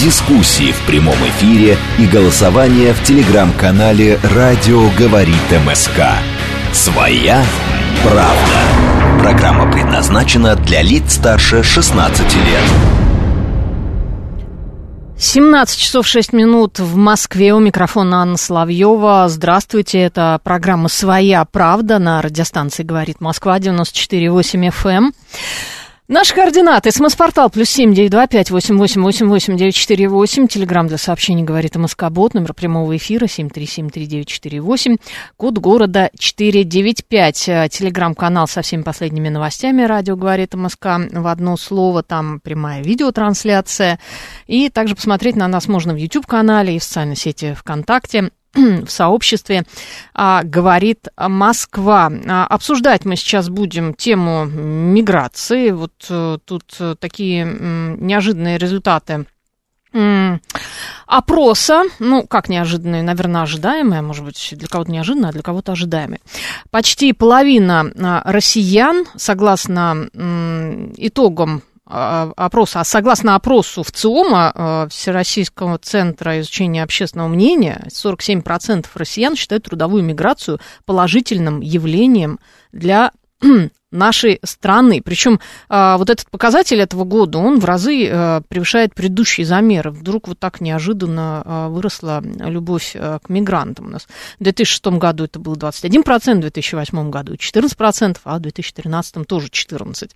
дискуссии в прямом эфире и голосование в телеграм-канале «Радио говорит МСК». Своя правда. Программа предназначена для лиц старше 16 лет. 17 часов 6 минут в Москве. У микрофона Анна Соловьева. Здравствуйте. Это программа «Своя правда» на радиостанции «Говорит Москва» 94,8 FM. Наши координаты. СМС-портал плюс семь девять два пять восемь восемь восемь восемь девять четыре восемь. Телеграмм для сообщений говорит МСК-бот. Номер прямого эфира семь три семь три девять четыре восемь. Код города четыре девять пять. Телеграм-канал со всеми последними новостями. Радио говорит МСК в одно слово. Там прямая видеотрансляция. И также посмотреть на нас можно в YouTube-канале и в социальной сети ВКонтакте в сообществе а, говорит Москва. А, обсуждать мы сейчас будем тему миграции. Вот а, тут а, такие м, неожиданные результаты опроса, ну, как неожиданные, наверное, ожидаемые, может быть, для кого-то неожиданно, а для кого-то ожидаемые. Почти половина а, россиян, согласно итогам опроса, а согласно опросу в ЦИОМа, а, Всероссийского центра изучения общественного мнения, 47% россиян считают трудовую миграцию положительным явлением для нашей страны. Причем а, вот этот показатель этого года, он в разы а, превышает предыдущие замеры. Вдруг вот так неожиданно а, выросла любовь а, к мигрантам у нас. В 2006 году это было 21%, в 2008 году 14%, а в 2013 тоже 14%.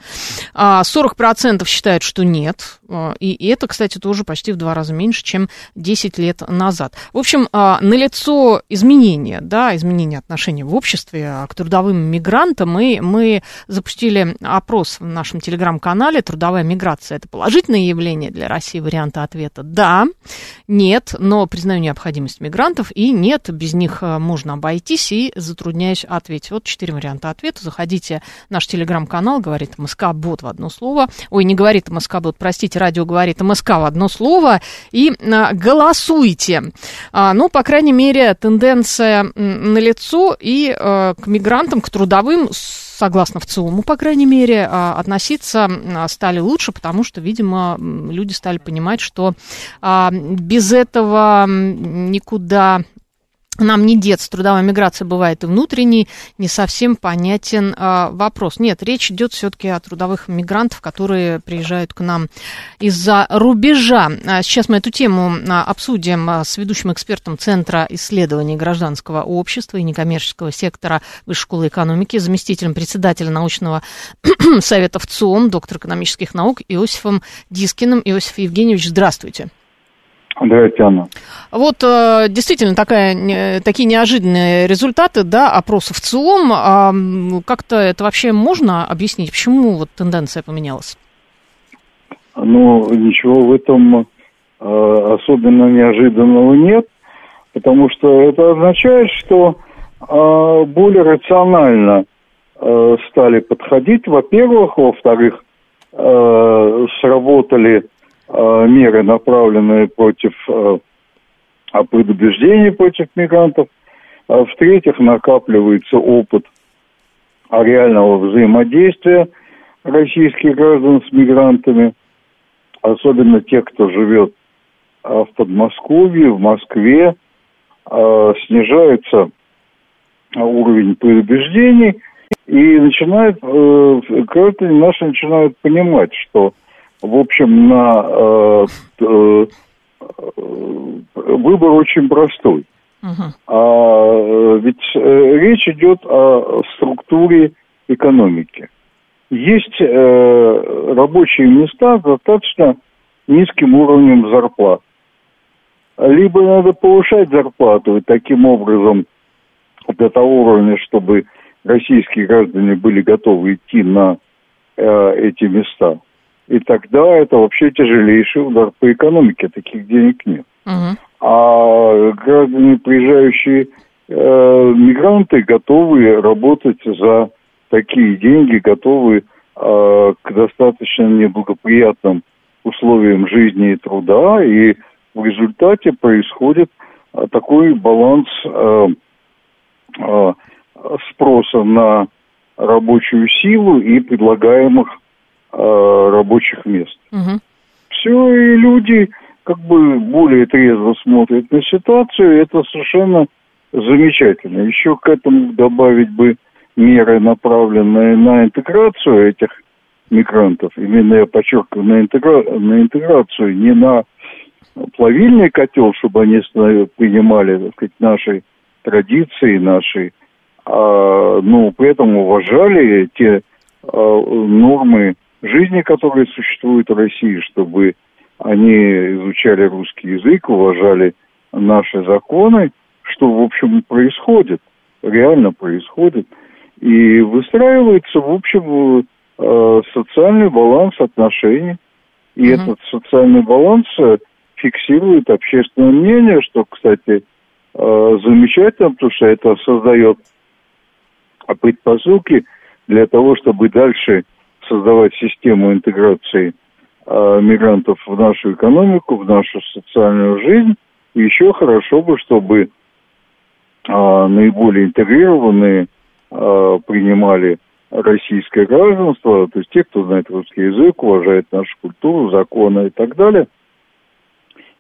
А 40% считают, что нет. А, И это, кстати, тоже почти в два раза меньше, чем 10 лет назад. В общем, а, налицо изменения, да, изменения отношений в обществе к трудовым мигрантам. И мы запустили опрос в нашем телеграм-канале «Трудовая миграция – это положительное явление для России?» Варианты ответа «да», «нет», но признаю необходимость мигрантов, и «нет», без них а, можно обойтись, и затрудняюсь ответить. Вот четыре варианта ответа. Заходите в наш телеграм-канал, говорит МСК-бот в одно слово. Ой, не говорит МСК-бот, простите, радио говорит МСК в одно слово. И а, голосуйте. А, ну, по крайней мере, тенденция налицо, и а, к мигрантам, к трудовым, согласно ВЦИОМу, по крайней мере, а, относиться стали лучше, потому что, видимо, люди стали понимать, что а, без этого никуда нам не деться. Трудовая миграция бывает и внутренней, не совсем понятен а, вопрос. Нет, речь идет все-таки о трудовых мигрантах, которые приезжают к нам из-за рубежа. А, сейчас мы эту тему а, обсудим а, с ведущим экспертом Центра исследований гражданского общества и некоммерческого сектора Высшей школы экономики, заместителем председателя научного совета ВЦИОМ, доктор экономических наук Иосифом Дискиным. Иосиф Евгеньевич, здравствуйте. Здравствуйте, Анна. Вот э, действительно такая, такие неожиданные результаты да, опросов ЦИОМ. А, как-то это вообще можно объяснить, почему вот тенденция поменялась? Ну, ничего в этом э, особенно неожиданного нет, потому что это означает, что э, более рационально стали подходить, во-первых, во-вторых, сработали меры, направленные против э, предубеждений против мигрантов, А в-третьих, накапливается опыт а, реального взаимодействия российских граждан с мигрантами, особенно тех, кто живет а, в Подмосковье, в Москве, снижается уровень предубеждений, и начинают, э, граждане наши начинают понимать, что, в общем, на э, э, выбор очень простой. Мгм. А э, ведь э, речь идет о структуре экономики. Есть э, рабочие места с достаточно низким уровнем зарплат. Либо надо повышать зарплату и таким образом до того уровня, чтобы российские граждане были готовы идти на э, эти места. И тогда это вообще тяжелейший удар по экономике, таких денег нет. Мгм. А граждане, приезжающие мигранты готовы работать за такие деньги, готовы к достаточно неблагоприятным условиям жизни и труда, и в результате происходит такой баланс спроса на рабочую силу и предлагаемых э, рабочих мест. Угу. Все, и люди как бы более трезво смотрят на ситуацию, это совершенно замечательно. Еще к этому добавить бы меры, направленные на интеграцию этих мигрантов. Именно я подчеркиваю, на, интегра... на интеграцию, не на плавильный котел, чтобы они принимали, так сказать, наши традиции, наши а, ну, при этом уважали те а, нормы жизни, которые существуют в России, чтобы они изучали русский язык, уважали наши законы, что, в общем, происходит, реально происходит. И выстраивается, в общем, а, социальный баланс отношений. И mm этот социальный баланс фиксирует общественное мнение, что, кстати, замечательно, потому что это создает предпосылки для того, чтобы дальше создавать систему интеграции э, мигрантов в нашу экономику, в нашу социальную жизнь. И еще хорошо бы, чтобы э, наиболее интегрированные э, принимали российское гражданство, то есть те, кто знает русский язык, уважает нашу культуру, законы и так далее,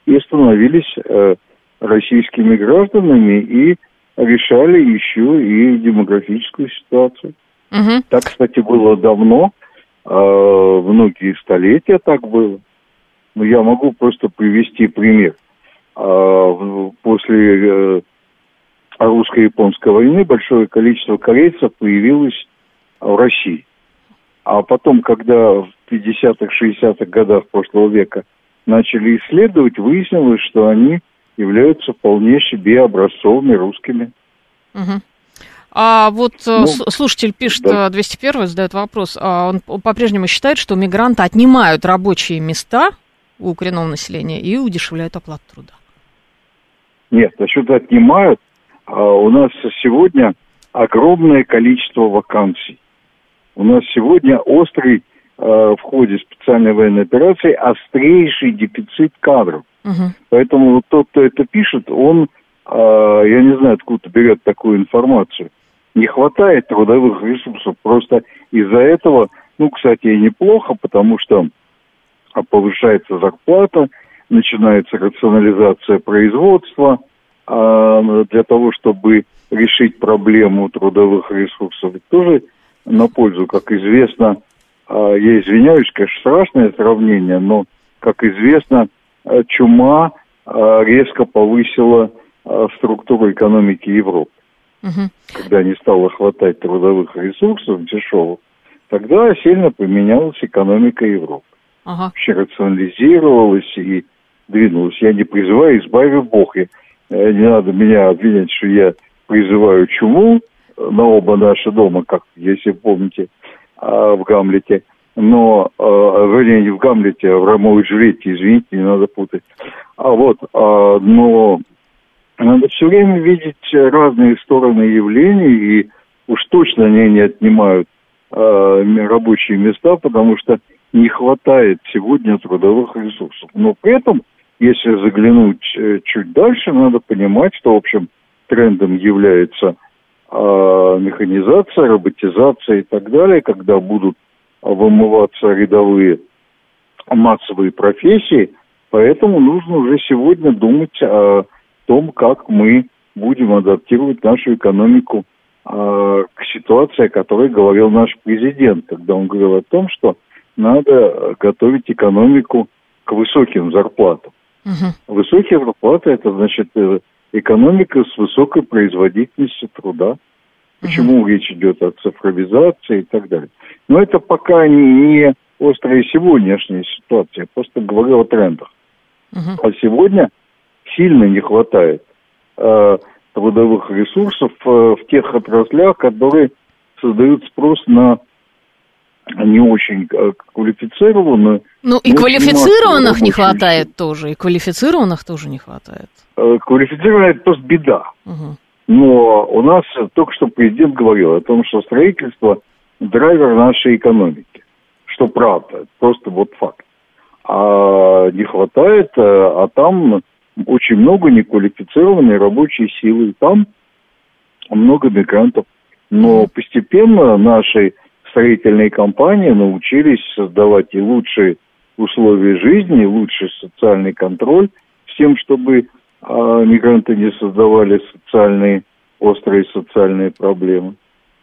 и становились э, российскими гражданами и решали еще и демографическую ситуацию. Угу. Так, кстати, было давно, многие столетия так было. Но я могу просто привести пример. Э, после э, русско-японской войны большое количество корейцев появилось в России. А потом, когда в 50-х, 60-х годах прошлого века начали исследовать, выяснилось, что они являются вполне себе образцовыми русскими. Угу. А вот э, ну, слушатель пишет, да. 201 э, задает вопрос, а он по-прежнему считает, что мигранты отнимают рабочие места у коренного населения и удешевляют оплату труда. Нет, насчет отнимают, а у нас сегодня огромное количество вакансий. У нас сегодня острый э, в ходе специальной военной операции острейший дефицит кадров. Угу. Поэтому вот тот, кто это пишет, он, я не знаю, откуда берет такую информацию. Не хватает трудовых ресурсов. Просто из-за этого, ну, кстати, и неплохо, потому что повышается зарплата, начинается рационализация производства э, для того, чтобы решить проблему трудовых ресурсов. Тоже на пользу, как известно, э, я извиняюсь, конечно, страшное сравнение, но, как известно, Э, чума э, резко повысила структуру экономики Европы. Угу. Когда не стало хватать трудовых ресурсов дешевых, тогда сильно поменялась экономика Европы. Ага. Вообще рационализировалась и двинулась. Я не призываю, избави Бог. Я, не надо меня обвинять, что я призываю чуму на оба наши дома, как, если помните, в Гамлете – но, э, вернее, не в Гамлете, а в Ромео и Джульетте, извините, не надо путать. А вот, э, но надо все время видеть разные стороны явлений, и уж точно они не отнимают э, рабочие места, потому что не хватает сегодня трудовых ресурсов. Но при этом, если заглянуть э, чуть дальше, надо понимать, что, в общем, трендом является э, механизация, роботизация и так далее, когда будут вымываться рядовые массовые профессии, поэтому нужно уже сегодня думать о том, как мы будем адаптировать нашу экономику э, к ситуации, о которой говорил наш президент, когда он говорил о том, что надо готовить экономику к высоким зарплатам. Угу. Высокие зарплаты это значит э, экономика с высокой производительностью труда. Почему угу. речь идет о цифровизации и так далее. Но это пока не острая сегодняшняя ситуация, просто говорю о трендах. Угу. А сегодня сильно не хватает э, трудовых ресурсов э, в тех отраслях, которые создают спрос на не очень э, квалифицированную. Ну и квалифицированных не хватает тоже, и квалифицированных тоже не хватает. Э, квалифицированных это просто беда. Угу. Но у нас только что президент говорил о том, что строительство – драйвер нашей экономики. Что правда, просто вот факт. А не хватает, э, а там очень много неквалифицированной рабочей силы. Там много мигрантов. Но постепенно наши строительные компании научились создавать и лучшие условия жизни, и лучший социальный контроль, с тем, чтобы а, мигранты не создавали социальные, острые социальные проблемы.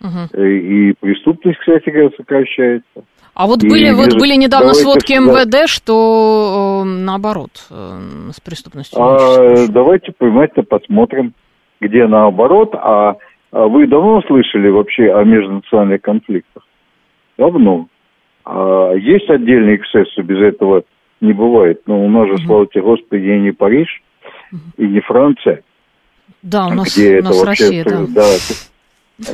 Угу. И преступность, кстати говоря, сокращается. А вот были, и, вот были недавно сводки МВД, что э, наоборот э, с преступностью. А, давайте внимательно посмотрим, где наоборот. А, а вы давно слышали вообще о межнациональных конфликтах? Давно. А, есть отдельные эксцессы, без этого не бывает. Но у нас же, угу. слава тебе, Господи, и не Париж, угу. и не Франция. Да, у нас, где у нас это Россия, вообще, да. Да,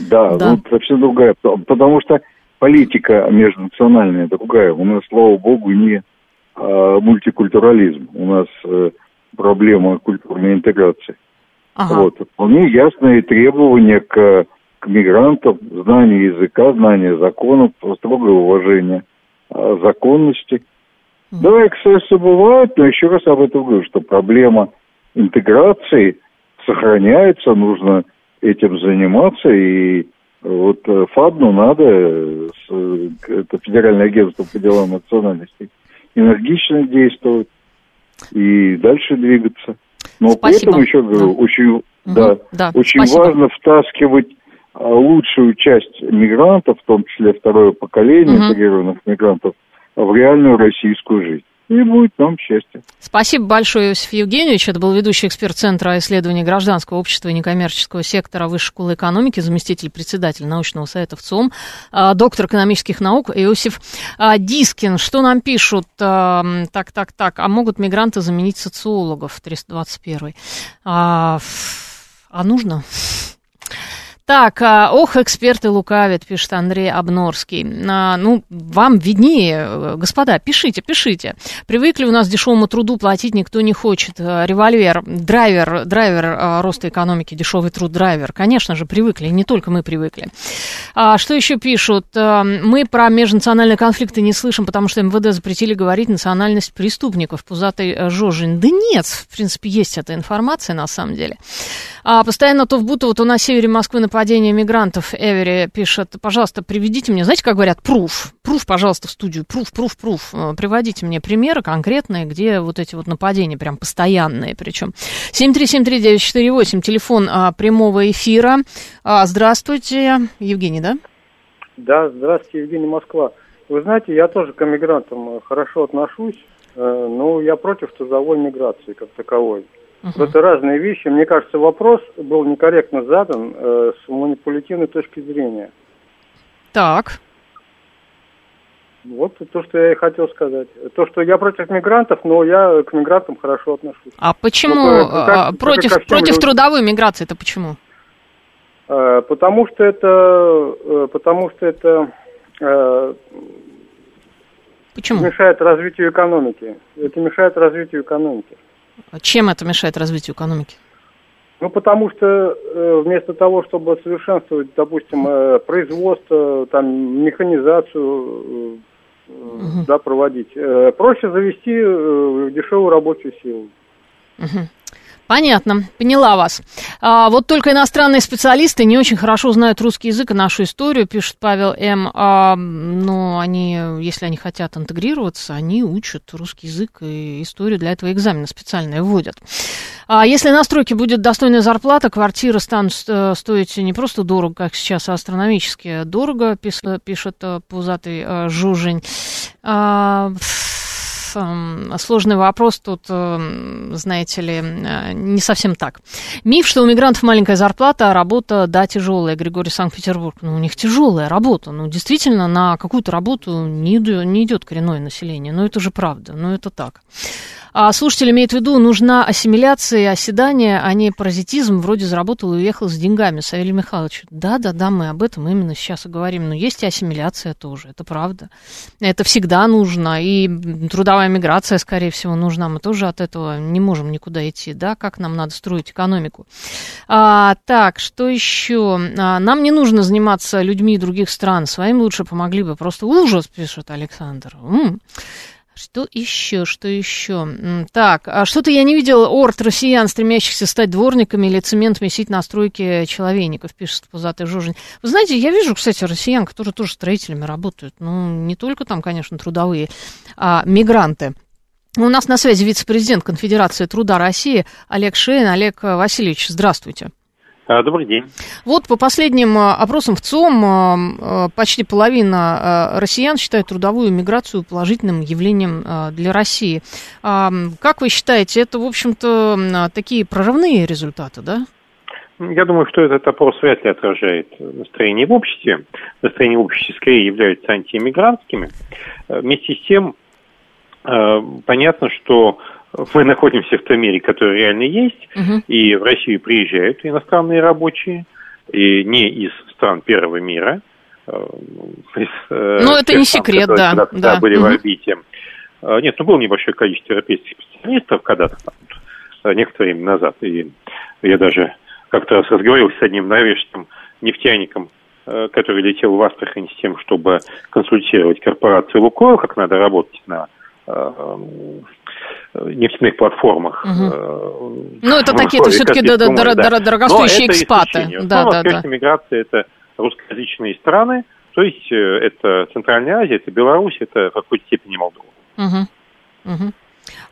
да, да. Ну, совсем другая. Потому что политика межнациональная другая. У нас, слава богу, не а, мультикультурализм. У нас а, проблема культурной интеграции. Ага. Вот. Вполне ясные требования к, к мигрантам, знание языка, знание законов, строгое уважение а, законности. Mm. Да, эксцессы бывают, но еще раз об этом говорю, что проблема интеграции сохраняется, нужно этим заниматься, и вот э, ФАДНу надо, э, это Федеральное агентство по делам национальностей, энергично действовать и дальше двигаться. Но Спасибо. поэтому еще говорю, да. очень, угу. да, да. очень важно втаскивать а, лучшую часть мигрантов, в том числе второе поколение угу. интегрированных мигрантов, в реальную российскую жизнь и будет нам счастье. Спасибо большое, Иосиф Евгеньевич. Это был ведущий эксперт Центра исследований гражданского общества и некоммерческого сектора Высшей школы экономики, заместитель председателя научного совета в ЦОМ, а, доктор экономических наук Иосиф а, Дискин. Что нам пишут? А, так, так, так. А могут мигранты заменить социологов? 321. А, а нужно? Так, а, ох, эксперты лукавят, пишет Андрей Обнорский. А, ну, вам виднее, господа, пишите, пишите. Привыкли у нас дешевому труду платить никто не хочет. А, револьвер, драйвер, драйвер а, роста экономики, дешевый труд драйвер. Конечно же, привыкли, не только мы привыкли. А, что еще пишут? Мы про межнациональные конфликты не слышим, потому что МВД запретили говорить национальность преступников. Пузатый Жожин. Да нет, в принципе, есть эта информация на самом деле. А, постоянно то в Бутово, то на севере Москвы нападение мигрантов. Эвери пишет, пожалуйста, приведите мне, знаете, как говорят, пруф, пруф, пожалуйста, в студию, пруф, пруф, пруф. Э, приводите мне примеры конкретные, где вот эти вот нападения прям постоянные причем. 7373948, телефон а, прямого эфира. А, здравствуйте, Евгений, да? Да, здравствуйте, Евгений Москва. Вы знаете, я тоже к мигрантам хорошо отношусь, э, но я против трудовой миграции как таковой. Угу. Это разные вещи. Мне кажется, вопрос был некорректно задан э, с манипулятивной точки зрения. Так. Вот то, что я и хотел сказать. То, что я против мигрантов, но я к мигрантам хорошо отношусь. А почему вот, э, как, против, как против людям. трудовой миграции? Это почему? Э, потому что это, э, потому что это э, Почему? мешает развитию экономики. Это мешает развитию экономики. Чем это мешает развитию экономики? Ну, потому что э, вместо того, чтобы совершенствовать, допустим, э, производство, там, механизацию, э, угу. да, проводить, э, проще завести э, дешевую рабочую силу. Угу. Понятно, поняла вас. А, вот только иностранные специалисты не очень хорошо знают русский язык и нашу историю, пишет Павел М. А, но они, если они хотят интегрироваться, они учат русский язык и историю для этого экзамена специально вводят. А если на стройке будет достойная зарплата, квартиры станут стоить не просто дорого, как сейчас, а астрономически дорого, пишет э, пузатый э, Жужень. А, сложный вопрос тут, эм, знаете ли, э, не совсем так. Миф, что у мигрантов маленькая зарплата, а работа, да, тяжелая. Григорий Санкт-Петербург. Ну, у них тяжелая работа. Ну, действительно, на какую-то работу не идет, не идет коренное население. Ну, это же правда. Ну, это так. А слушатель имеет в виду, нужна ассимиляция и оседание, а не паразитизм, вроде заработал и уехал с деньгами. Савелий Михайлович, да-да-да, мы об этом именно сейчас и говорим. Но есть и ассимиляция тоже, это правда. Это всегда нужно, и трудовая миграция, скорее всего, нужна. Мы тоже от этого не можем никуда идти, да, как нам надо строить экономику. А, так, что еще? А, нам не нужно заниматься людьми других стран, своим лучше помогли бы. Просто ужас, пишет Александр. М-м. Что еще, что еще? Так, а что-то я не видел орд россиян, стремящихся стать дворниками или цемент месить на стройке человейников, пишет пузатый Жужин. Вы знаете, я вижу, кстати, россиян, которые тоже строителями работают. Ну, не только там, конечно, трудовые, а мигранты. У нас на связи вице-президент Конфедерации труда России Олег Шейн. Олег Васильевич, здравствуйте. А, добрый день. Вот по последним а, опросам в ЦОМ а, почти половина россиян считает трудовую миграцию положительным явлением для России. Как вы считаете, это, в общем-то, такие прорывные результаты, да? Я думаю, что этот опрос вряд ли отражает настроение в обществе. Настроение в обществе скорее являются антиэмигрантскими. Вместе с тем, понятно, что мы находимся в том мире, который реально есть, угу. и в Россию приезжают иностранные рабочие, и не из стран первого мира. Э, из, э, ну, это не секрет, да. Когда, да. были угу. в орбите. Э, нет, ну, было небольшое количество европейских специалистов когда-то, некоторое время назад, и я даже как-то раз разговаривал с одним норвежским нефтяником, который летел в Астрахань с тем, чтобы консультировать корпорацию «Лукойл», как надо работать на нефтяных платформах. Угу. Ну, это такие, это все-таки дорогостоящие экспаты. Да, да, да. миграция – это русскоязычные страны, то есть э, это Центральная Азия, это Беларусь, это в какой-то степени Молдова. Угу. Угу.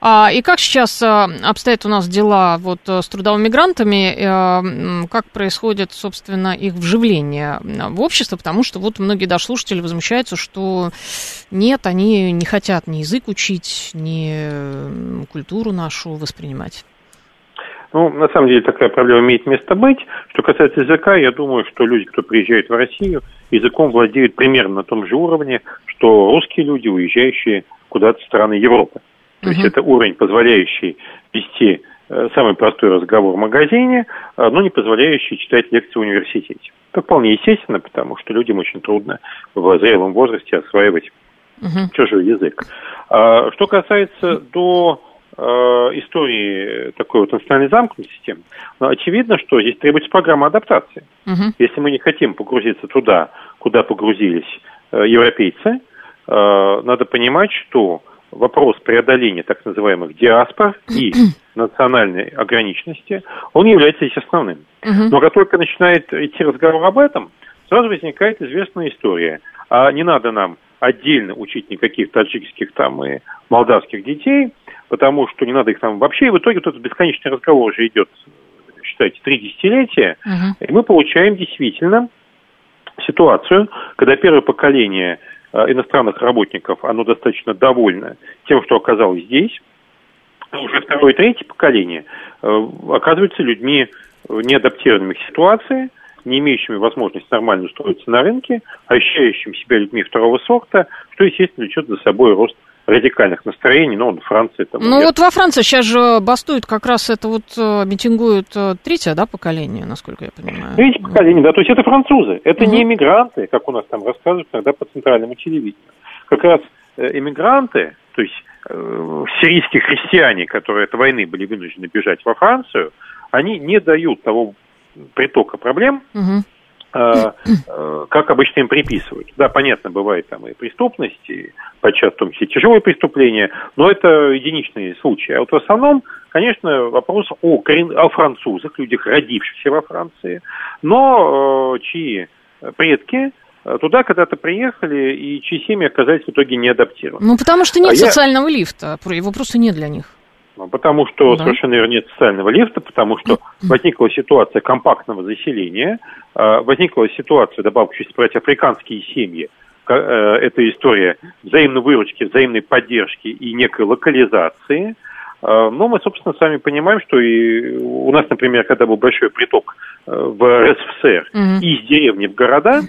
А, и как сейчас а, обстоят у нас дела вот э, с трудовыми мигрантами? А, как происходит, собственно, их вживление в общество? Потому что вот многие даже слушатели возмущаются, что нет, они не хотят ни язык учить, ни культуру нашу воспринимать. Ну, на самом деле такая проблема имеет место быть. Что касается языка, я думаю, что люди, кто приезжает в Россию, языком владеют примерно на том же уровне, что русские люди, уезжающие куда-то в страны Европы. То есть это уровень, позволяющий вести э, самый простой разговор в магазине, э, но не позволяющий читать лекции в университете. Это вполне естественно, потому что людям очень трудно в зрелом возрасте осваивать uh чужой язык. А, что касается до э, истории такой вот национальной замкнутости, ну, очевидно, что здесь требуется программа адаптации. uh Если мы не хотим погрузиться туда, куда погрузились европейцы, надо понимать, что вопрос преодоления так называемых диаспор и национальной ограниченности, он является здесь основным. Но как только начинает идти разговор об этом, сразу возникает известная история. А не надо нам отдельно учить никаких таджикских там и молдавских детей, потому что не надо их там вообще. И в итоге тут бесконечный разговор уже идет, считайте, три десятилетия, uh-huh. и мы получаем действительно ситуацию, когда первое поколение иностранных работников, оно достаточно довольно тем, что оказалось здесь. А уже второе и третье поколение э, оказываются людьми неадаптированными к ситуации, не имеющими возможности нормально устроиться на рынке, ощущающими себя людьми второго сорта, что, естественно, влечет за собой рост радикальных настроений, но он Франции там... Ну вот во Франции сейчас же бастует как раз это вот э, митингует э, третье, да, поколение, насколько я понимаю. Третье поколение, да, то есть это французы, это угу. не эмигранты, как у нас там рассказывают иногда по центральному телевидению. Как раз эмигранты, то есть э, сирийские христиане, которые от войны были вынуждены бежать во Францию, они не дают того притока проблем, э, как обычно им приписывают. Да, понятно, бывает там и преступность, и подчас в том числе тяжелые преступления, но это единичные случаи. А вот в основном, конечно, вопрос о, о французах, людях, родившихся во Франции, но э, чьи предки туда когда-то приехали и чьи семьи оказались в итоге не адаптированы. Ну, потому что нет а социального я... лифта, его просто нет для них. Ну, потому что да. совершенно верно нет социального лифта, потому что возникла ситуация компактного заселения, э, возникла ситуация, добавку, если брать африканские семьи, э, это история взаимной выручки, взаимной поддержки и некой локализации. Э, но мы, собственно, сами понимаем, что и у нас, например, когда был большой приток в РСФСР mm-hmm. из деревни в города,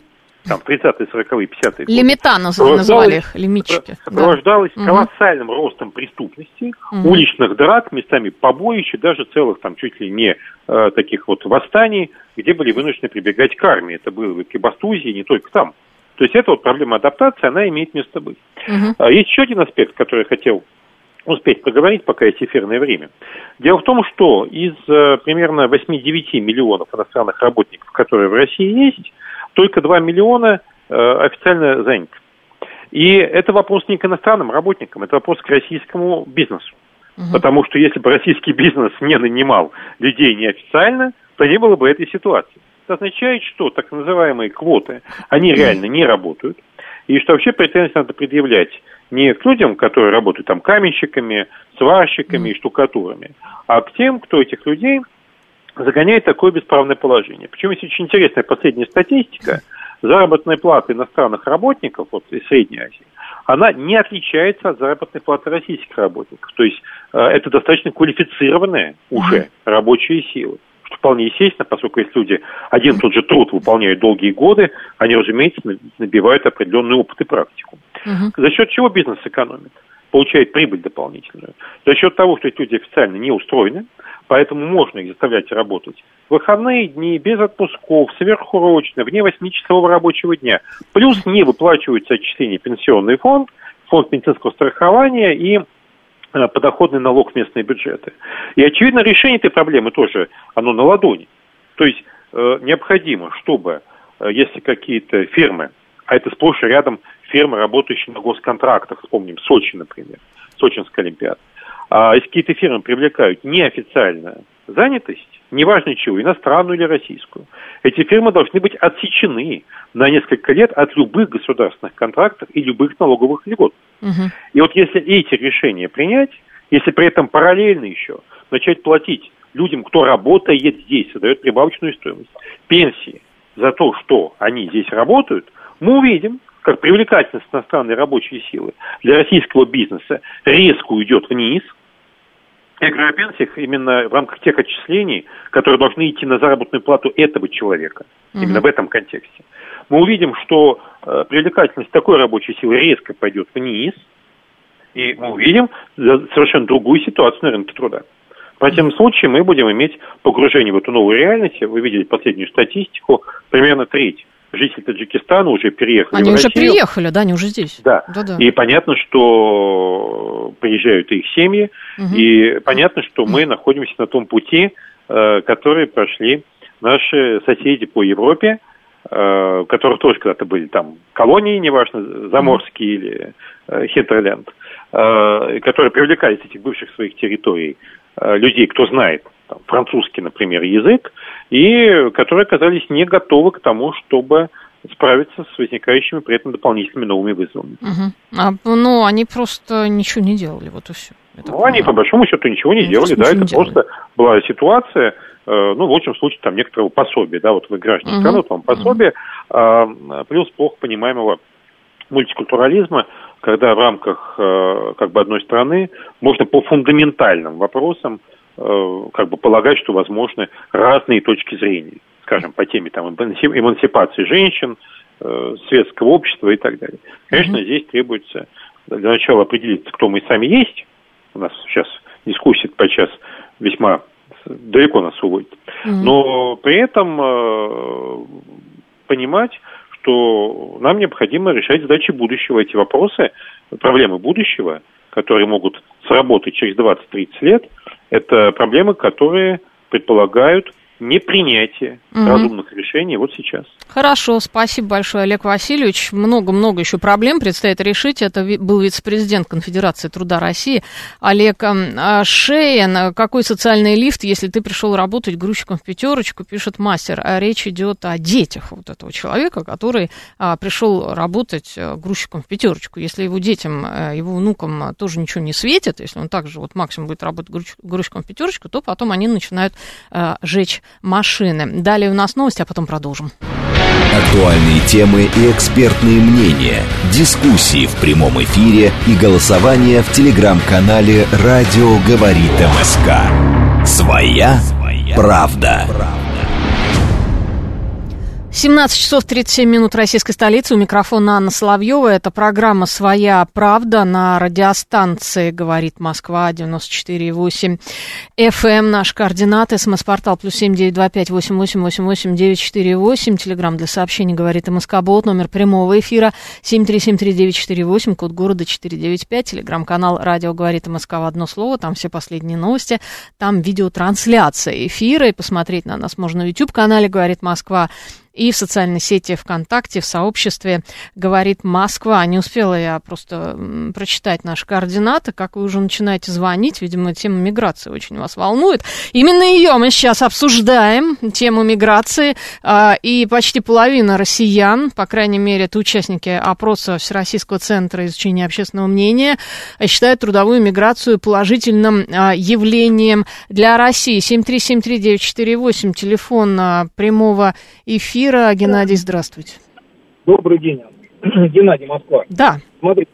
там, 30-е, 40-е, 50-е годы. Лимита называли их, лимитчики. Сопровождалось да. колоссальным угу. ростом преступности, угу. уличных драк, местами побоищ, и даже целых там чуть ли не э, таких вот восстаний, где были вынуждены прибегать к армии. Это было в Кибастузии, не только там. То есть эта вот проблема адаптации, она имеет место быть. Угу. Есть еще один аспект, который я хотел успеть поговорить, пока есть эфирное время. Дело в том, что из э, примерно 8-9 миллионов иностранных работников, которые в России есть, только 2 миллиона э, официально заняты. И это вопрос не к иностранным работникам, это вопрос к российскому бизнесу. Угу. Потому что если бы российский бизнес не нанимал людей неофициально, то не было бы этой ситуации. Это означает, что так называемые квоты, они реально не работают. И что вообще претензии надо предъявлять не к людям, которые работают там каменщиками, сварщиками и штукатурами, а к тем, кто этих людей загоняет такое бесправное положение. Почему есть очень интересная последняя статистика. Заработная плата иностранных работников вот, из Средней Азии, она не отличается от заработной платы российских работников. То есть э, это достаточно квалифицированные уже рабочие силы что вполне естественно, поскольку если люди один и тот же труд выполняют долгие годы, они, разумеется, набивают определенный опыт и практику. Угу. За счет чего бизнес экономит? Получает прибыль дополнительную. За счет того, что эти люди официально не устроены, поэтому можно их заставлять работать выходные дни, без отпусков, сверхурочно, вне 8-часового рабочего дня. Плюс не выплачиваются отчисления пенсионный фонд, фонд медицинского страхования и Э, подоходный налог в местные бюджеты. И, очевидно, решение этой проблемы тоже, оно на ладони. То есть э, необходимо, чтобы, э, если какие-то фирмы, а это сплошь и рядом фирмы, работающие на госконтрактах, вспомним Сочи, например, Сочинская Олимпиада, а если какие-то фирмы привлекают неофициальную занятость, неважно чего, иностранную или российскую, эти фирмы должны быть отсечены на несколько лет от любых государственных контрактов и любых налоговых льгот. Угу. И вот если эти решения принять, если при этом параллельно еще начать платить людям, кто работает здесь, создает прибавочную стоимость, пенсии за то, что они здесь работают, мы увидим, как привлекательность иностранной рабочей силы для российского бизнеса резко уйдет вниз – я говорю о пенсиях именно в рамках тех отчислений, которые должны идти на заработную плату этого человека. Угу. Именно в этом контексте. Мы увидим, что э, привлекательность такой рабочей силы резко пойдет вниз, и мы увидим совершенно другую ситуацию на рынке труда. В противном случае мы будем иметь погружение в эту новую реальность. Вы видели последнюю статистику, примерно треть жители Таджикистана уже переехали Они в уже приехали, да, они уже здесь. Да. Да-да. И понятно, что приезжают их семьи, угу. и понятно, что мы находимся на том пути, э, который прошли наши соседи по Европе, э, у которых тоже когда-то были там колонии, неважно, заморские или э, Хинтерленд, которые привлекали с этих бывших своих территорий людей, кто знает там, французский, например, язык, и которые оказались не готовы к тому, чтобы справиться с возникающими при этом дополнительными новыми вызовами. Угу. А, ну, они просто ничего не делали, вот и все. Это ну, они по большому счету ничего не ну, делали, да, это делали. просто была ситуация, э, ну, в общем случае, там некоторого пособия, да, вот вы граждане угу. страны, там пособие, э, плюс плохо понимаемого мультикультурализма, когда в рамках э, как бы одной страны можно по фундаментальным вопросам как бы полагать, что возможны разные точки зрения, скажем, по теме там, эмансипации женщин, э, светского общества и так далее. Конечно, mm-hmm. здесь требуется для начала определиться, кто мы сами есть. У нас сейчас дискуссия подчас весьма далеко нас уводит. Mm-hmm. Но при этом э, понимать, что нам необходимо решать задачи будущего. Эти вопросы, проблемы будущего, которые могут сработать через 20-30 лет – это проблемы, которые предполагают непринятие угу. разумных решений вот сейчас. Хорошо, спасибо большое, Олег Васильевич. Много-много еще проблем предстоит решить. Это был вице-президент Конфедерации труда России Олег а, Шеин. Какой социальный лифт, если ты пришел работать грузчиком в пятерочку, пишет мастер. А речь идет о детях вот этого человека, который а, пришел работать э, грузчиком в пятерочку. Если его детям, э, его внукам тоже ничего не светит, если он также вот максимум будет работать грузчиком в пятерочку, то потом они начинают а, жечь машины. Далее у нас новости, а потом продолжим. Актуальные темы и экспертные мнения, дискуссии в прямом эфире и голосование в телеграм-канале «Радио говорит МСК». Своя, правда. 17 часов 37 минут российской столицы. У микрофона Анна Соловьева. Это программа «Своя правда» на радиостанции «Говорит Москва» 94,8 FM. Наш координат. СМС-портал плюс семь девять два пять. Телеграмм для сообщений «Говорит МСК-бот». Номер прямого эфира семь три семь три девять четыре восемь. Код города четыре девять пять. Телеграм-канал «Радио говорит МСК» в одно слово. Там все последние новости. Там видеотрансляция эфира. И посмотреть на нас можно на YouTube-канале «Говорит Москва» и в социальной сети ВКонтакте, в сообществе «Говорит Москва». Не успела я просто прочитать наши координаты, как вы уже начинаете звонить. Видимо, тема миграции очень вас волнует. Именно ее мы сейчас обсуждаем, тему миграции. А, и почти половина россиян, по крайней мере, это участники опроса Всероссийского центра изучения общественного мнения, считают трудовую миграцию положительным а, явлением для России. 7373948, телефон а, прямого эфира эфира. Геннадий, здравствуйте. Добрый день, Геннадий, Москва. Да. Смотрите,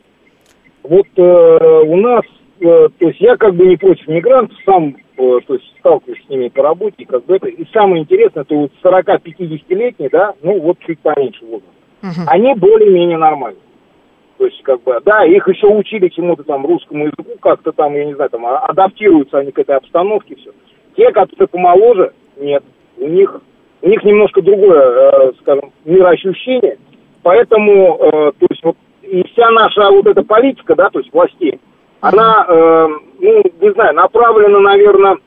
вот э, у нас, э, то есть я как бы не против мигрантов, сам э, то есть сталкиваюсь с ними по работе, как бы это, и самое интересное, это вот 40-50-летние, да, ну вот чуть поменьше возраста, угу. они более-менее нормальные. То есть, как бы, да, их еще учили чему-то там, русскому языку, как-то там, я не знаю, там, а, адаптируются они к этой обстановке, все. Те, которые помоложе, нет. У них у них немножко другое, э, скажем, мироощущение, поэтому, э, то есть вот и вся наша вот эта политика, да, то есть властей, она, э, ну, не знаю, направлена, наверное,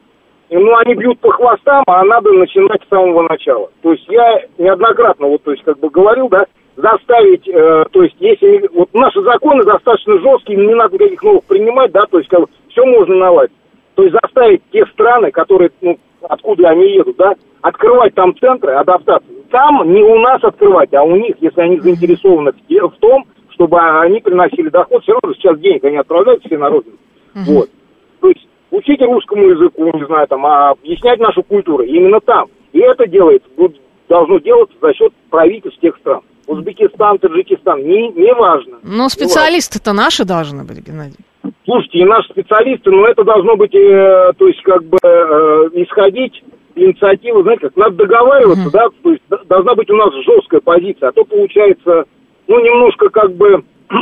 ну, они бьют по хвостам, а надо начинать с самого начала. То есть я неоднократно, вот, то есть, как бы говорил, да, заставить, э, то есть, если, вот наши законы достаточно жесткие, не надо никаких новых принимать, да, то есть, как бы, все можно наладить. То есть, заставить те страны, которые, ну, откуда они едут, да, открывать там центры адаптации. Там не у нас открывать, а у них, если они заинтересованы в том, чтобы они приносили доход, все равно сейчас денег они отправляют все на родину. Uh-huh. Вот. То есть учить русскому языку, не знаю, там, а объяснять нашу культуру именно там. И это делается, должно делаться за счет правительств тех стран. Узбекистан, Таджикистан, не, не важно. Но специалисты-то наши должны быть, Геннадий. Слушайте, и наши специалисты, но это должно быть, э, то есть, как бы, э, исходить инициатива, знаете, как надо договариваться, mm-hmm. да, то есть должна быть у нас жесткая позиция, а то получается, ну, немножко как бы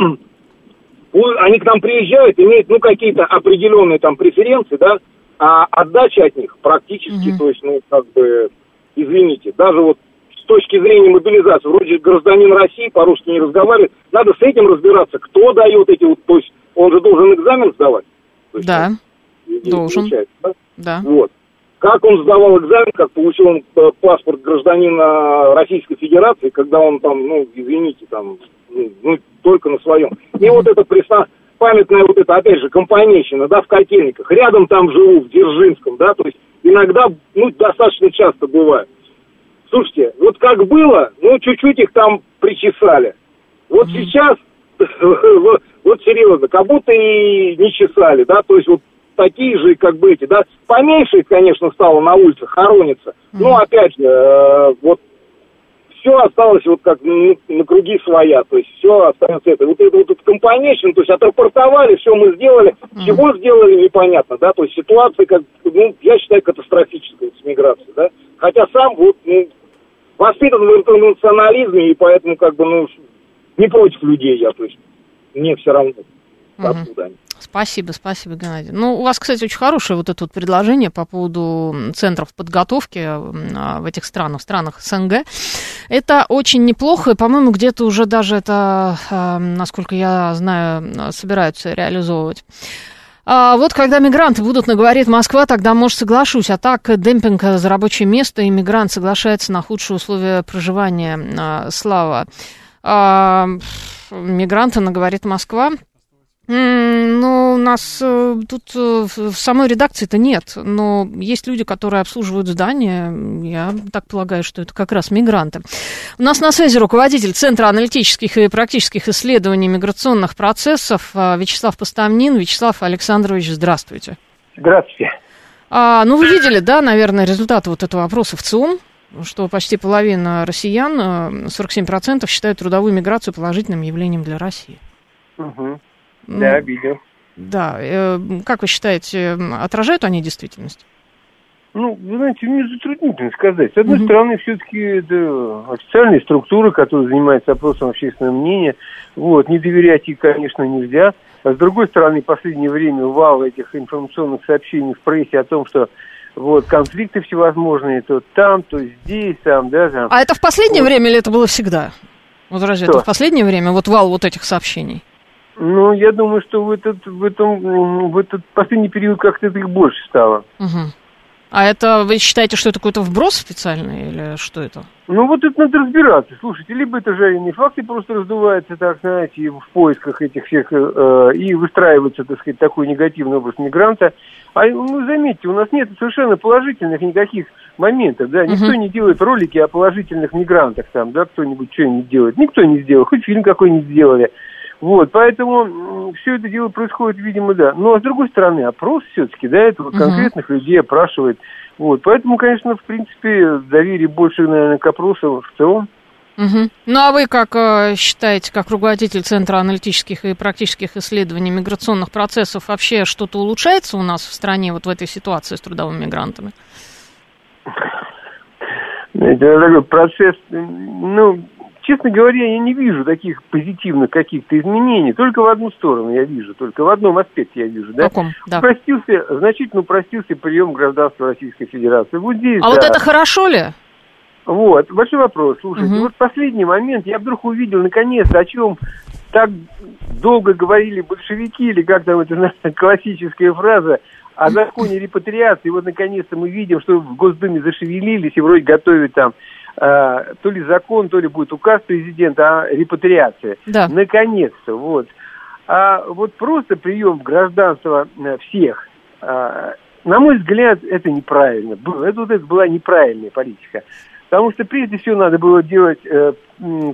они к нам приезжают, имеют, ну, какие-то определенные там преференции, да, а отдача от них практически, mm-hmm. то есть, ну, как бы, извините, даже вот с точки зрения мобилизации, вроде гражданин России по-русски не разговаривает, надо с этим разбираться, кто дает эти вот, то есть, он же должен экзамен сдавать. Есть, да, должен. Да? да. Вот. Как он сдавал экзамен, как получил он э, паспорт гражданина Российской Федерации, когда он там, ну, извините, там, ну, ну только на своем. И вот это присна... памятная вот это, опять же, компанейщина, да, в котельниках. Рядом там живу, в Дзержинском, да, то есть иногда, ну, достаточно часто бывает. Слушайте, вот как было, ну, чуть-чуть их там причесали. Вот сейчас, вот серьезно, как будто и не чесали, да, то есть вот такие же, как бы эти, да, поменьше их, конечно, стало на улицах хорониться, mm-hmm. но, опять же, э, вот все осталось вот как на круги своя, то есть все остается это. Вот это вот этот компанейшн, то есть отрапортовали, все мы сделали, mm-hmm. чего сделали, непонятно, да, то есть ситуация, как, ну, я считаю, катастрофическая с миграцией, да, хотя сам вот, ну, воспитан в интернационализме, и поэтому, как бы, ну, не против людей я, то есть мне все равно, откуда они. Спасибо, спасибо, Геннадий. Ну, у вас, кстати, очень хорошее вот это вот предложение по поводу центров подготовки а, в этих странах, в странах СНГ. Это очень неплохо, и, по-моему, где-то уже даже это, а, насколько я знаю, собираются реализовывать. А вот когда мигранты будут на «Говорит Москва», тогда, может, соглашусь. А так, демпинг за рабочее место, и мигрант соглашается на худшие условия проживания. А, слава. А, мигранты на «Говорит Москва» Ну, у нас э, тут э, в самой редакции-то нет, но есть люди, которые обслуживают здания. Я так полагаю, что это как раз мигранты. У нас на связи руководитель Центра аналитических и практических исследований миграционных процессов э, Вячеслав Поставнин. Вячеслав Александрович, здравствуйте. Здравствуйте. А, ну, вы видели, да, наверное, результаты вот этого опроса в ЦИОМ, что почти половина россиян, 47%, считают трудовую миграцию положительным явлением для России. Угу. Да, видел. Да. Э, как вы считаете, отражают они действительность? Ну, вы знаете, мне затруднительно сказать. С одной mm-hmm. стороны, все-таки это официальные структуры, которые занимаются опросом общественного мнения. Вот, не доверять их, конечно, нельзя. А с другой стороны, в последнее время вал этих информационных сообщений в прессе о том, что вот, конфликты всевозможные, то там, то здесь, там, да, там. А это в последнее вот. время или это было всегда? Вот разве что? это в последнее время, вот вал вот этих сообщений? Ну, я думаю, что в этот, в этом, в этот последний период как-то их больше стало. Угу. А это вы считаете, что это какой-то вброс специальный или что это? Ну вот это надо разбираться. Слушайте, либо это жареные факты просто раздуваются, так знаете, в поисках этих всех э, и выстраивается, так сказать, такой негативный образ мигранта. А ну заметьте, у нас нет совершенно положительных никаких моментов, да, никто uh-huh. не делает ролики о положительных мигрантах там, да, кто-нибудь что-нибудь делает, никто не сделал, хоть фильм какой-нибудь сделали. Вот, поэтому все это дело происходит, видимо, да. Но, а с другой стороны, опрос все-таки, да, это вот конкретных uh-huh. людей опрашивает. Вот, поэтому, конечно, в принципе, доверие больше, наверное, к опросам в целом. Угу. Ну а вы как э, считаете, как руководитель Центра аналитических и практических исследований миграционных процессов, вообще что-то улучшается у нас в стране вот в этой ситуации с трудовыми мигрантами? Это такой процесс, ну, честно говоря, я не вижу таких позитивных каких-то изменений. Только в одну сторону я вижу, только в одном аспекте я вижу. Да? Каком? Да. Упростился, значительно упростился прием гражданства Российской Федерации. Вот здесь, а да. вот это хорошо ли? Вот, большой вопрос. Слушайте, угу. вот последний момент я вдруг увидел, наконец, о чем так долго говорили большевики, или как там это классическая фраза, о законе репатриации. Вот, наконец-то, мы видим, что в Госдуме зашевелились и вроде готовят там э, то ли закон, то ли будет указ президента о репатриации. Да. Наконец-то, вот. А вот просто прием гражданства э, всех, э, на мой взгляд, это неправильно. Это, вот это была неправильная политика. Потому что прежде всего надо было делать э,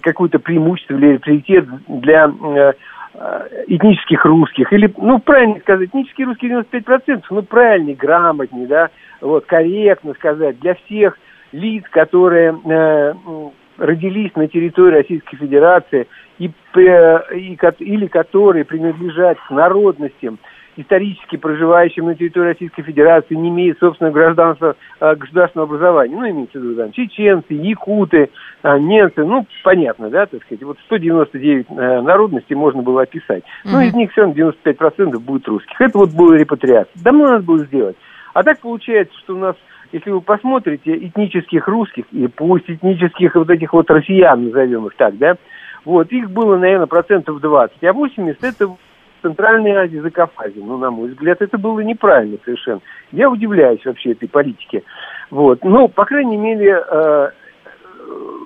какое-то преимущество или приоритет для э, э, этнических русских. Или, ну, правильно сказать, этнические русские 95%, ну, правильнее, грамотнее, да, вот, корректно сказать, для всех – лиц, которые э, родились на территории Российской Федерации и, э, и, или которые принадлежат к народностям, исторически проживающим на территории Российской Федерации, не имеют собственного гражданства, э, государственного образования. Ну, имеется в виду там чеченцы, якуты, э, немцы, ну, понятно, да, так сказать. Вот 199 э, народностей можно было описать. Mm-hmm. Ну, из них все равно 95% будет русских. Это вот была репатриация. Давно надо было сделать. А так получается, что у нас если вы посмотрите этнических русских, и пусть этнических вот этих вот россиян, назовем их так, да, вот, их было, наверное, процентов 20, а 80 это Центральной Азии, Закавказье. Ну, на мой взгляд, это было неправильно совершенно. Я удивляюсь вообще этой политике. Вот. Но, по крайней мере, э,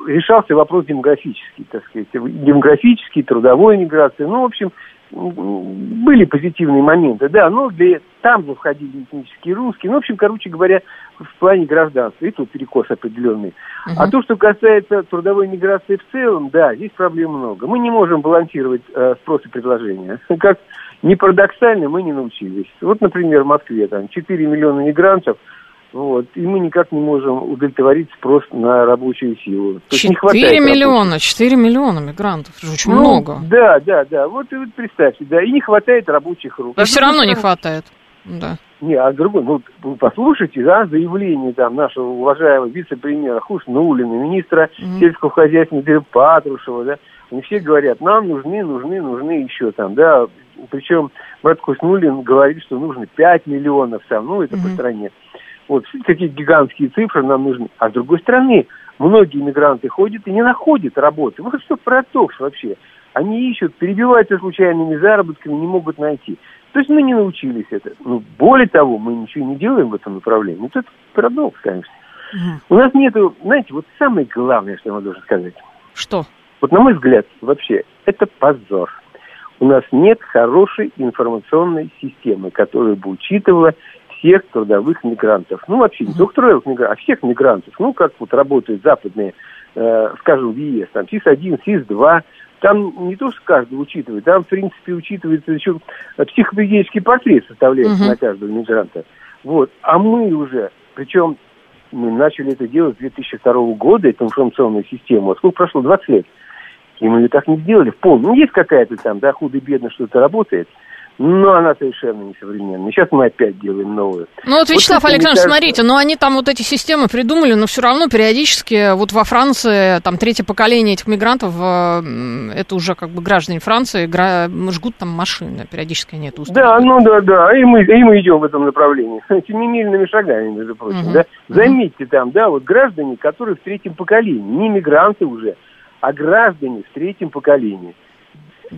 решался вопрос демографический, так сказать, демографический, трудовой миграции. Ну, в общем, были позитивные моменты, да, но для, там же входили этнические русские. Ну, в общем, короче говоря, в плане гражданства. И тут перекос определенный. Uh-huh. А то, что касается трудовой миграции в целом, да, здесь проблем много. Мы не можем балансировать э, спрос и предложение. Как не парадоксально, мы не научились. Вот, например, в Москве там 4 миллиона мигрантов – вот, и мы никак не можем удовлетворить спрос на рабочую силу. 4 миллиона, 4 миллиона мигрантов, это же очень ну, много. Да, да, да, вот, вот представьте, да, и не хватает рабочих рук. И а все равно не хватает, да. Не, а другой, ну, вы послушайте, да, заявление там нашего уважаемого вице-премьера Хуснулина, министра mm-hmm. сельского хозяйства Патрушева, да, они все говорят, нам нужны, нужны, нужны еще там, да, причем брат Хуснулин говорит, что нужно 5 миллионов там, ну, это mm-hmm. по стране. Вот такие гигантские цифры нам нужны. А с другой стороны, многие иммигранты ходят и не находят работы. Вот что парадокс вообще. Они ищут, перебиваются случайными заработками, не могут найти. То есть мы не научились это. Ну, более того, мы ничего не делаем в этом направлении. Вот это парадокс, конечно. Угу. У нас нету, знаете, вот самое главное, что я вам должен сказать. Что? Вот на мой взгляд, вообще, это позор. У нас нет хорошей информационной системы, которая бы учитывала всех трудовых мигрантов. Ну, вообще, не только трудовых мигрантов, а всех мигрантов. Ну, как вот работают западные, э, скажем, в ЕС, там, СИС-1, СИС-2, там не то, что каждый учитывает, там, в принципе, учитывается еще психоповеденческий портрет составляется uh-huh. на каждого мигранта. Вот. А мы уже, причем мы начали это делать с 2002 года, эту информационную систему. А сколько прошло? 20 лет. И мы ее так не сделали в полном. Ну, есть какая-то там, да, худо-бедно что-то работает. Но она совершенно несовременная. Сейчас мы опять делаем новую. Ну вот, Вячеслав вот Александрович, кажется... смотрите, но они там вот эти системы придумали, но все равно периодически, вот во Франции, там третье поколение этих мигрантов, э, это уже как бы граждане Франции, гра... жгут там машины, периодически они это Да, ну да, да, и мы, и мы идем в этом направлении, семимильными шагами, между прочим, угу. да. Заметьте там, да, вот граждане, которые в третьем поколении, не мигранты уже, а граждане в третьем поколении.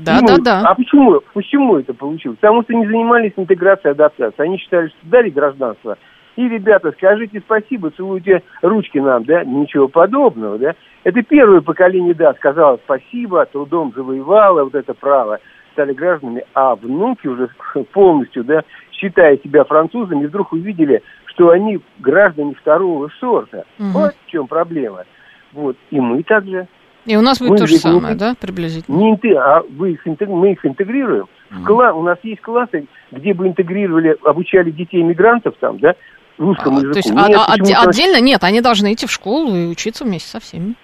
Да, ну, да, да. А почему? Почему это получилось? Потому что не занимались интеграцией, адаптацией. Они считали, что дали гражданство. И, ребята, скажите спасибо, целуйте ручки нам, да? Ничего подобного, да? Это первое поколение, да, сказало спасибо, трудом завоевало вот это право, стали гражданами, а внуки уже полностью, да, считая себя французами, вдруг увидели, что они граждане второго сорта. Угу. Вот в чем проблема. Вот. И мы также. И у нас будет мы то же самое, не, да, приблизительно? Не а вы их мы их интегрируем. Mm. Кла... У нас есть классы, где бы интегрировали, обучали детей мигрантов там, да, русскому а, языку. То есть нет, а, а, отдельно нет, они должны идти в школу и учиться вместе со всеми.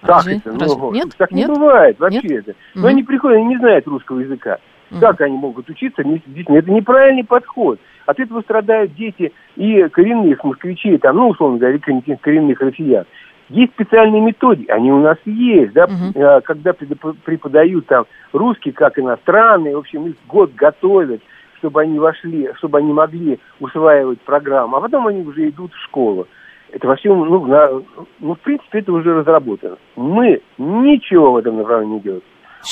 Как Разве? это? Разве? Ну, нет? Так нет? не бывает вообще нет? это. Но mm они приходят, они не знают русского языка. mm Как они могут учиться вместе с детьми? Это неправильный подход. От этого страдают дети и коренных москвичей, там, ну, условно говоря, коренных россиян. Есть специальные методики, они у нас есть, да, угу. когда преподают там русский как иностранный, в общем, их год готовят, чтобы они вошли, чтобы они могли усваивать программу, а потом они уже идут в школу. Это во всем, ну, на, ну, в принципе, это уже разработано. Мы ничего в этом направлении не делаем.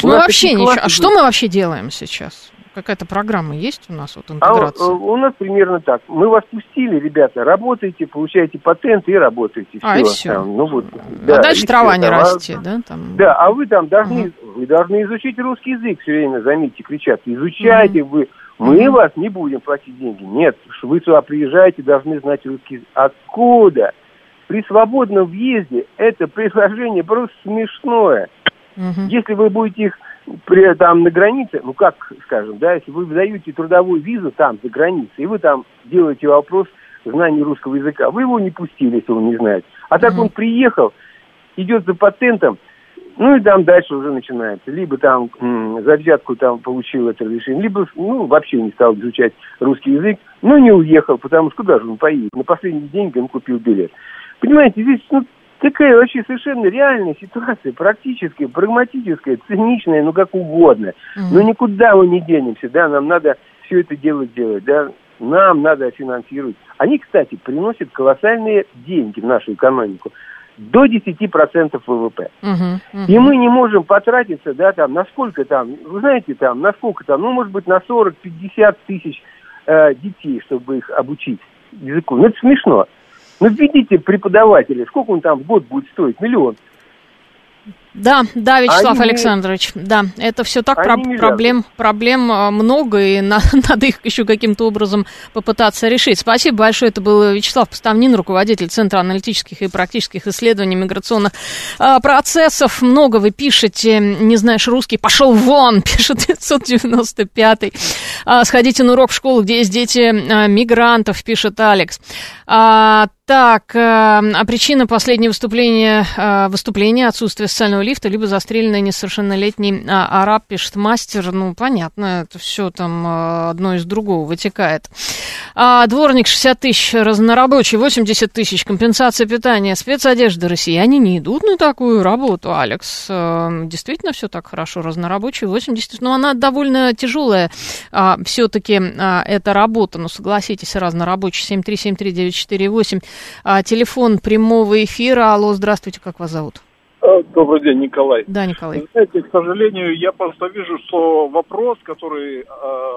Мы вообще ничего. А что мы вообще делаем сейчас? Какая-то программа есть у нас, вот интеграция? А, у нас примерно так. Мы вас пустили, ребята, работайте, получайте патент и работайте. А, все. и все. Там, ну, вот, да, а дальше трава не расти, да? Там... Да, а вы там должны, угу. вы должны изучить русский язык все время, заметьте, кричат. Изучайте угу. вы. Мы угу. вас не будем платить деньги. Нет, вы сюда приезжаете, должны знать русский язык. Откуда? При свободном въезде это предложение просто смешное. Угу. Если вы будете их при, там на границе, ну как скажем, да, если вы выдаете трудовую визу там, за границей, и вы там делаете вопрос знания русского языка, вы его не пустили, если он не знает. А так mm-hmm. он приехал, идет за патентом, ну и там дальше уже начинается. Либо там м, за взятку там получил это разрешение, либо ну, вообще не стал изучать русский язык, но не уехал, потому что куда же он поедет? На последние деньги он купил билет. Понимаете, здесь ну, такая вообще совершенно реальная ситуация, практическая, прагматическая, циничная, ну как угодно. Mm-hmm. Но никуда мы не денемся, да, нам надо все это дело делать, да, нам надо финансировать. Они, кстати, приносят колоссальные деньги в нашу экономику до 10% ВВП. Uh-huh, uh-huh. И мы не можем потратиться, да, там, на сколько там, вы знаете, там, на сколько там, ну, может быть, на 40-50 тысяч э, детей, чтобы их обучить языку. Ну, это смешно. Ну, введите преподавателя, сколько он там в год будет стоить? Миллион. Да, да, Вячеслав они Александрович, не... да, это все так, про- проблем, проблем а, много, и на- надо их еще каким-то образом попытаться решить. Спасибо большое, это был Вячеслав Поставнин, руководитель Центра аналитических и практических исследований миграционных а, процессов. Много вы пишете, не знаешь русский, пошел вон, пишет 595-й. А, сходите на урок в школу, где есть дети а, мигрантов, пишет Алекс. А, так, а, а причина последнего выступления, а, выступления отсутствия социального лифта, либо застреленный несовершеннолетний а, араб, пишет мастер. Ну, понятно, это все там а, одно из другого вытекает. А, дворник 60 тысяч, разнорабочий 80 тысяч, компенсация питания, спецодежда. Россияне не идут на такую работу, Алекс. Действительно все так хорошо, разнорабочий 80 но она довольно тяжелая а, все-таки а, эта работа, ну, согласитесь, разнорабочий 7373948. А, телефон прямого эфира. Алло, здравствуйте, как вас зовут? Э, добрый день, Николай. Да, Николай. Знаете, к сожалению, я просто вижу, что вопрос, который э,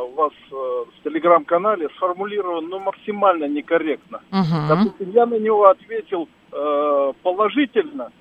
у вас э, в телеграм-канале сформулирован ну, максимально некорректно. Угу. Допустим, я на него ответил э, положительно,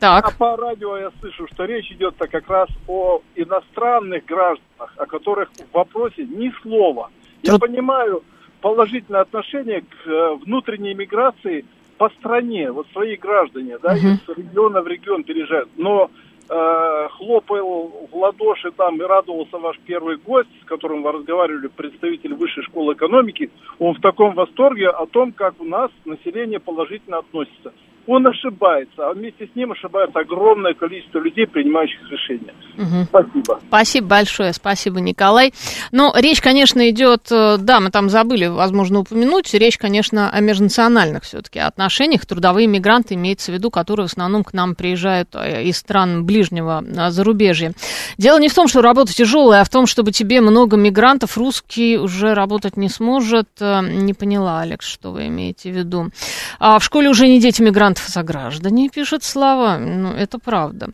так. а по радио я слышу, что речь идет как раз о иностранных гражданах, о которых в вопросе ни слова. Труд... Я понимаю положительное отношение к э, внутренней миграции по стране, вот свои граждане, да, uh-huh. из региона в регион переезжают. Но э, хлопал в ладоши там и радовался ваш первый гость, с которым вы разговаривали, представитель высшей школы экономики, он в таком восторге о том, как у нас население положительно относится. Он ошибается, а вместе с ним ошибается огромное количество людей, принимающих решения. Мгм. Спасибо. Спасибо большое, спасибо, Николай. Ну, речь, конечно, идет, э, да, мы там забыли, возможно, упомянуть, речь, конечно, о межнациональных все-таки отношениях. Трудовые мигранты имеется в виду, которые в основном к нам приезжают э, из стран ближнего э, зарубежья. Дело не в том, что работа тяжелая, а в том, чтобы тебе много мигрантов, русский уже работать не сможет. Не поняла, Алекс, что вы имеете в виду. А в школе уже не дети мигрантов, сограждане, пишет Слава. Ну, это правда.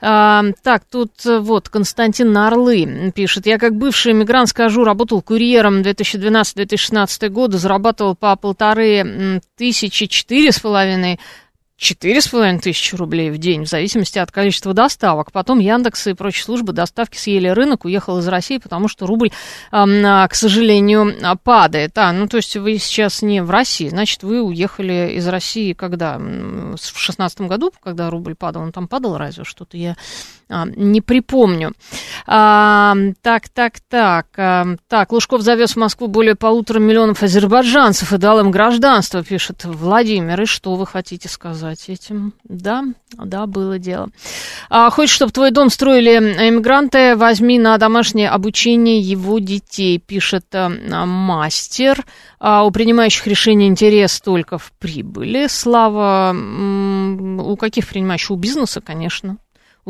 А, так, тут э, вот Константин Нарлы пишет. Я как бывший мигрант скажу, работал курьером 2012-2016 года, зарабатывал по полторы тысячи, четыре с половиной четыре с половиной тысячи рублей в день, в зависимости от количества доставок. Потом Яндекс и прочие службы доставки съели рынок, уехал из России, потому что рубль, а, к сожалению, падает. А, ну то есть вы сейчас не в России, значит, вы уехали из России когда? В шестнадцатом году, когда рубль падал, он там падал разве что-то, я а, не припомню. А, так, так, так. а, так, Лужков завез в Москву более полутора миллионов азербайджанцев и дал им гражданство, пишет Владимир. И что вы хотите сказать этим? Да, да, было дело. А, хочешь, чтобы твой дом строили иммигранты, возьми на домашнее обучение его детей, пишет а, мастер. А, у принимающих решений интерес только в прибыли. Слава, у каких принимающих? У бизнеса, конечно.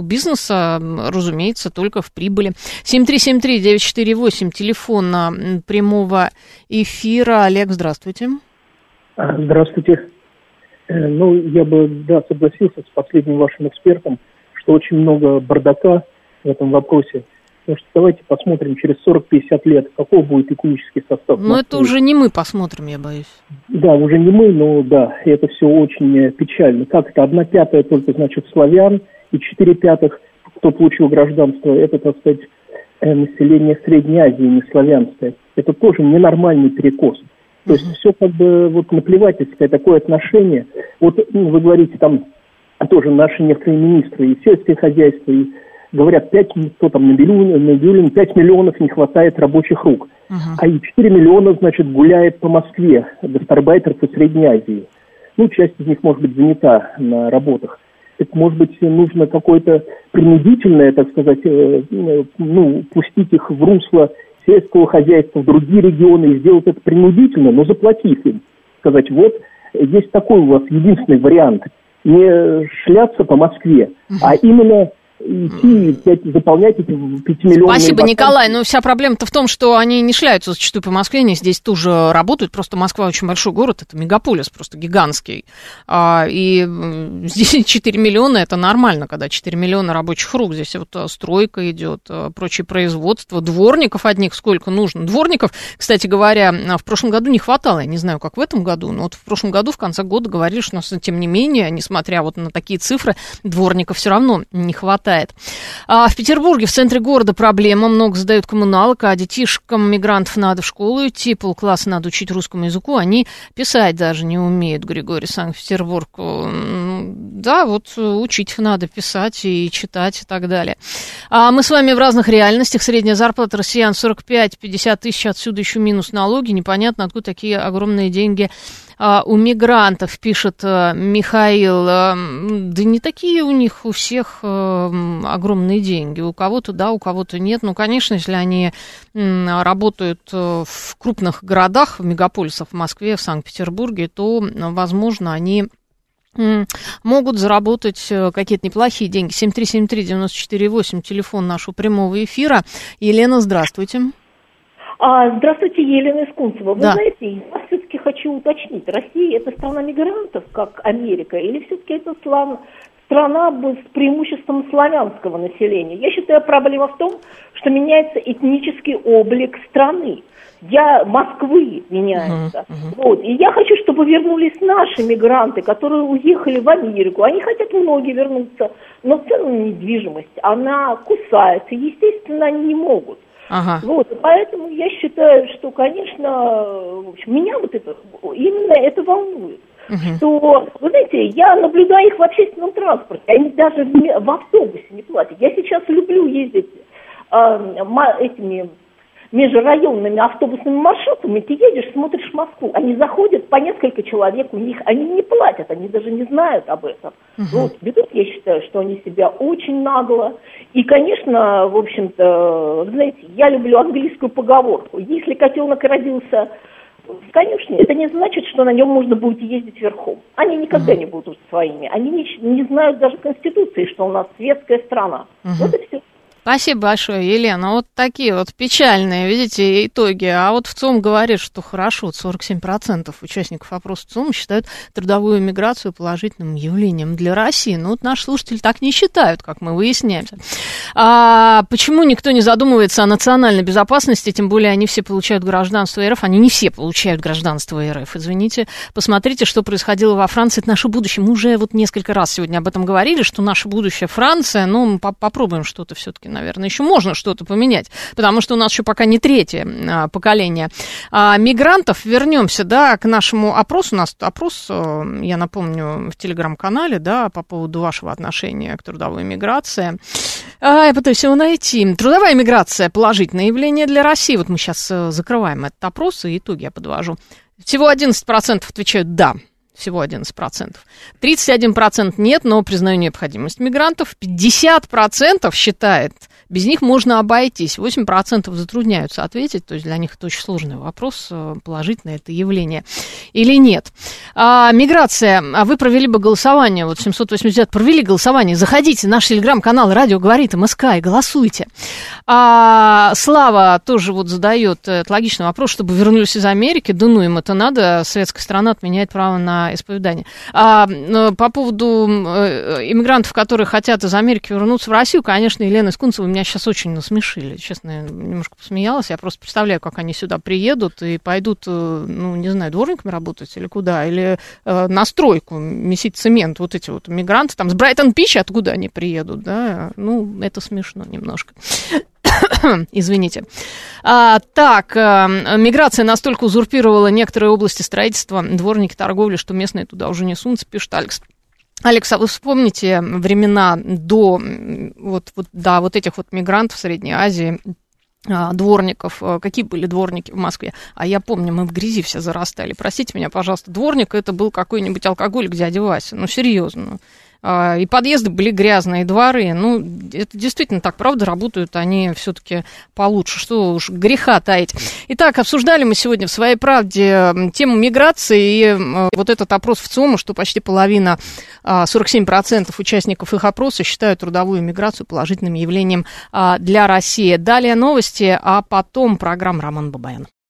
У бизнеса, разумеется, только в прибыли. 7373948, телефон прямого эфира. Олег, здравствуйте. А, Здравствуйте. Э, Ну, я бы, да, согласился с последним вашим экспертом, что очень много бардака в этом вопросе. Потому что давайте посмотрим через 40-50 лет, какой будет экономический состав. Но это Москвы. уже не мы посмотрим, я боюсь. Да, уже не мы, но да, это все очень э, печально. Как это? Одна пятая только, значит, славян, и четыре пятых, кто получил гражданство, это, так сказать, э, население Средней Азии, не славянское. Это тоже ненормальный перекос. То есть все как бы вот наплевательское такое отношение. Вот ну, вы говорите там тоже наши некоторые министры и сельское хозяйство, и говорят, 5, кто там, Набиулин, Набиулин, 5 миллионов не хватает рабочих рук. А и 4 миллиона, значит, гуляет по Москве, гастарбайтеров из Средней Азии. Ну, часть из них, может быть, занята на работах. Это, может быть, нужно какое-то принудительное, так сказать, э, ну, пустить их в русло сельского хозяйства в другие регионы и сделать это принудительно, но заплатив им. Сказать, вот, есть такой у вас единственный вариант. Не шляться по Москве, а именно идти и пять- заполнять эти пятимиллионные Спасибо, вакансии. Николай. Но вся проблема-то в том, что они не шляются зачастую по Москве, они здесь тоже работают. Просто Москва очень большой город, это мегаполис просто гигантский. А, и здесь 4 миллиона, это нормально, когда 4 миллиона рабочих рук. Здесь вот а, стройка идет, а, прочее производство. Дворников одних сколько нужно. Дворников, кстати говоря, в прошлом году не хватало. Я не знаю, как в этом году, но вот в прошлом году, в конце года, говорили, что у нас, тем не менее, несмотря вот на такие цифры, дворников все равно не хватает. А в Петербурге, в центре города, проблема. Много сдают коммуналок, а детишкам мигрантов надо в школу идти, полкласса надо учить русскому языку. Они писать даже не умеют, Григорий Санкт-Петербург. Да, вот э, учить надо писать и читать и так далее. А мы с вами в разных реальностях. Средняя зарплата россиян 45-50 тысяч, отсюда еще минус налоги. Непонятно, откуда такие огромные деньги а, у мигрантов, пишет а, Михаил. М, Да не такие у них у всех огромные деньги. У кого-то да, у кого-то нет. Ну, конечно, если они работают э, в крупных городах, в мегаполисах, в Москве, в Санкт-Петербурге, то, возможно, они могут заработать э, какие-то неплохие деньги. 7373948, телефон нашего прямого эфира. Елена, здравствуйте. А, здравствуйте, Елена Искунцева. Вы Да. знаете, я все-таки хочу уточнить. Россия это страна мигрантов, как Америка, или все-таки это слав- страна с преимуществом славянского населения? Я считаю, проблема в том, что меняется этнический облик страны. Я Москвы меняется. Вот. И я хочу, чтобы вернулись наши мигранты, которые уехали в Америку. Они хотят многие вернуться, но цены на недвижимость, она кусается. Естественно, они не могут. Ага. Вот, поэтому я считаю, что, конечно, в общем, меня вот это, именно это волнует. Что, вы знаете, я наблюдаю их в общественном транспорте, они даже в, в автобусе не платят. Я сейчас люблю ездить ма- этими межрайонными автобусными маршрутами, ты едешь, смотришь Москву, они заходят по несколько человек, у них, они не платят, они даже не знают об этом. Угу. Вот, ведут, я считаю, что они себя очень нагло. И, конечно, в общем-то, знаете, я люблю английскую поговорку. Если котенок родился в конюшне, это не значит, что на нем можно будет ездить верхом. Они никогда угу. не будут своими. Они не, не знают даже Конституции, что у нас светская страна. Угу. Вот и все. Спасибо большое, Елена. Вот такие вот печальные, видите, итоги. А вот в ЦОМ говорит, что хорошо, вот 47% участников опроса ЦОМ считают трудовую миграцию положительным явлением для России. Но вот наши слушатели так не считают, как мы выясняем. А почему никто не задумывается о национальной безопасности, тем более они все получают гражданство РФ, они не все получают гражданство РФ, извините. Посмотрите, что происходило во Франции, это наше будущее. Мы уже вот несколько раз сегодня об этом говорили, что наше будущее Франция, ну, мы попробуем что-то все-таки наверное, еще можно что-то поменять, потому что у нас еще пока не третье а, поколение а, мигрантов. Вернемся, да, к нашему опросу. У нас опрос, э, я напомню, в телеграм-канале, да, по поводу вашего отношения к трудовой миграции. А, я пытаюсь его найти. Трудовая миграция – положительное явление для России. Вот мы сейчас э, закрываем этот опрос, и итоги я подвожу. Всего 11% отвечают «да», всего 11%. 31% нет, но признаю необходимость мигрантов. 50% считает без них можно обойтись. 8% затрудняются ответить, то есть для них это очень сложный вопрос, э, положительное это явление или нет. А, миграция. А вы провели бы голосование, вот 780 провели голосование. Заходите наш телеграм-канал «Радио говорит МСК» и голосуйте. А, Слава тоже вот задает логичный вопрос, чтобы вернулись из Америки. Да ну им это надо, советская страна отменяет право на исповедание. А, по поводу э, иммигрантов, которые хотят из Америки вернуться в Россию, конечно, Елена Искунцева меня сейчас очень насмешили. Честно, немножко посмеялась. Я просто представляю, как они сюда приедут и пойдут, э, ну, не знаю, дворниками работать или куда, или э, на стройку месить цемент. Вот эти вот мигранты там с Брайтон Пич, откуда они приедут, да? Ну, это смешно немножко. Извините. А, так, а, миграция настолько узурпировала некоторые области строительства, дворники, торговли, что местные туда уже не сунутся, пишет Алекс. Алекс, а вы вспомните времена до вот, вот, да, вот этих вот мигрантов в Средней Азии, дворников, а, какие были дворники в Москве. А я помню, мы в грязи все зарастали. Простите меня, пожалуйста, дворник это был какой-нибудь алкоголик дядя Вася. Ну, серьезно. А, и подъезды были грязные, и дворы. Ну, это действительно так, правда, работают они все-таки получше. Что уж греха таить. Итак, обсуждали мы сегодня в своей правде тему миграции и вот этот опрос в ЦИОМа, что почти половина, 47% а, участников их опроса считают трудовую миграцию положительным явлением а, для России. Далее новости, а потом программа Роман Бабаян.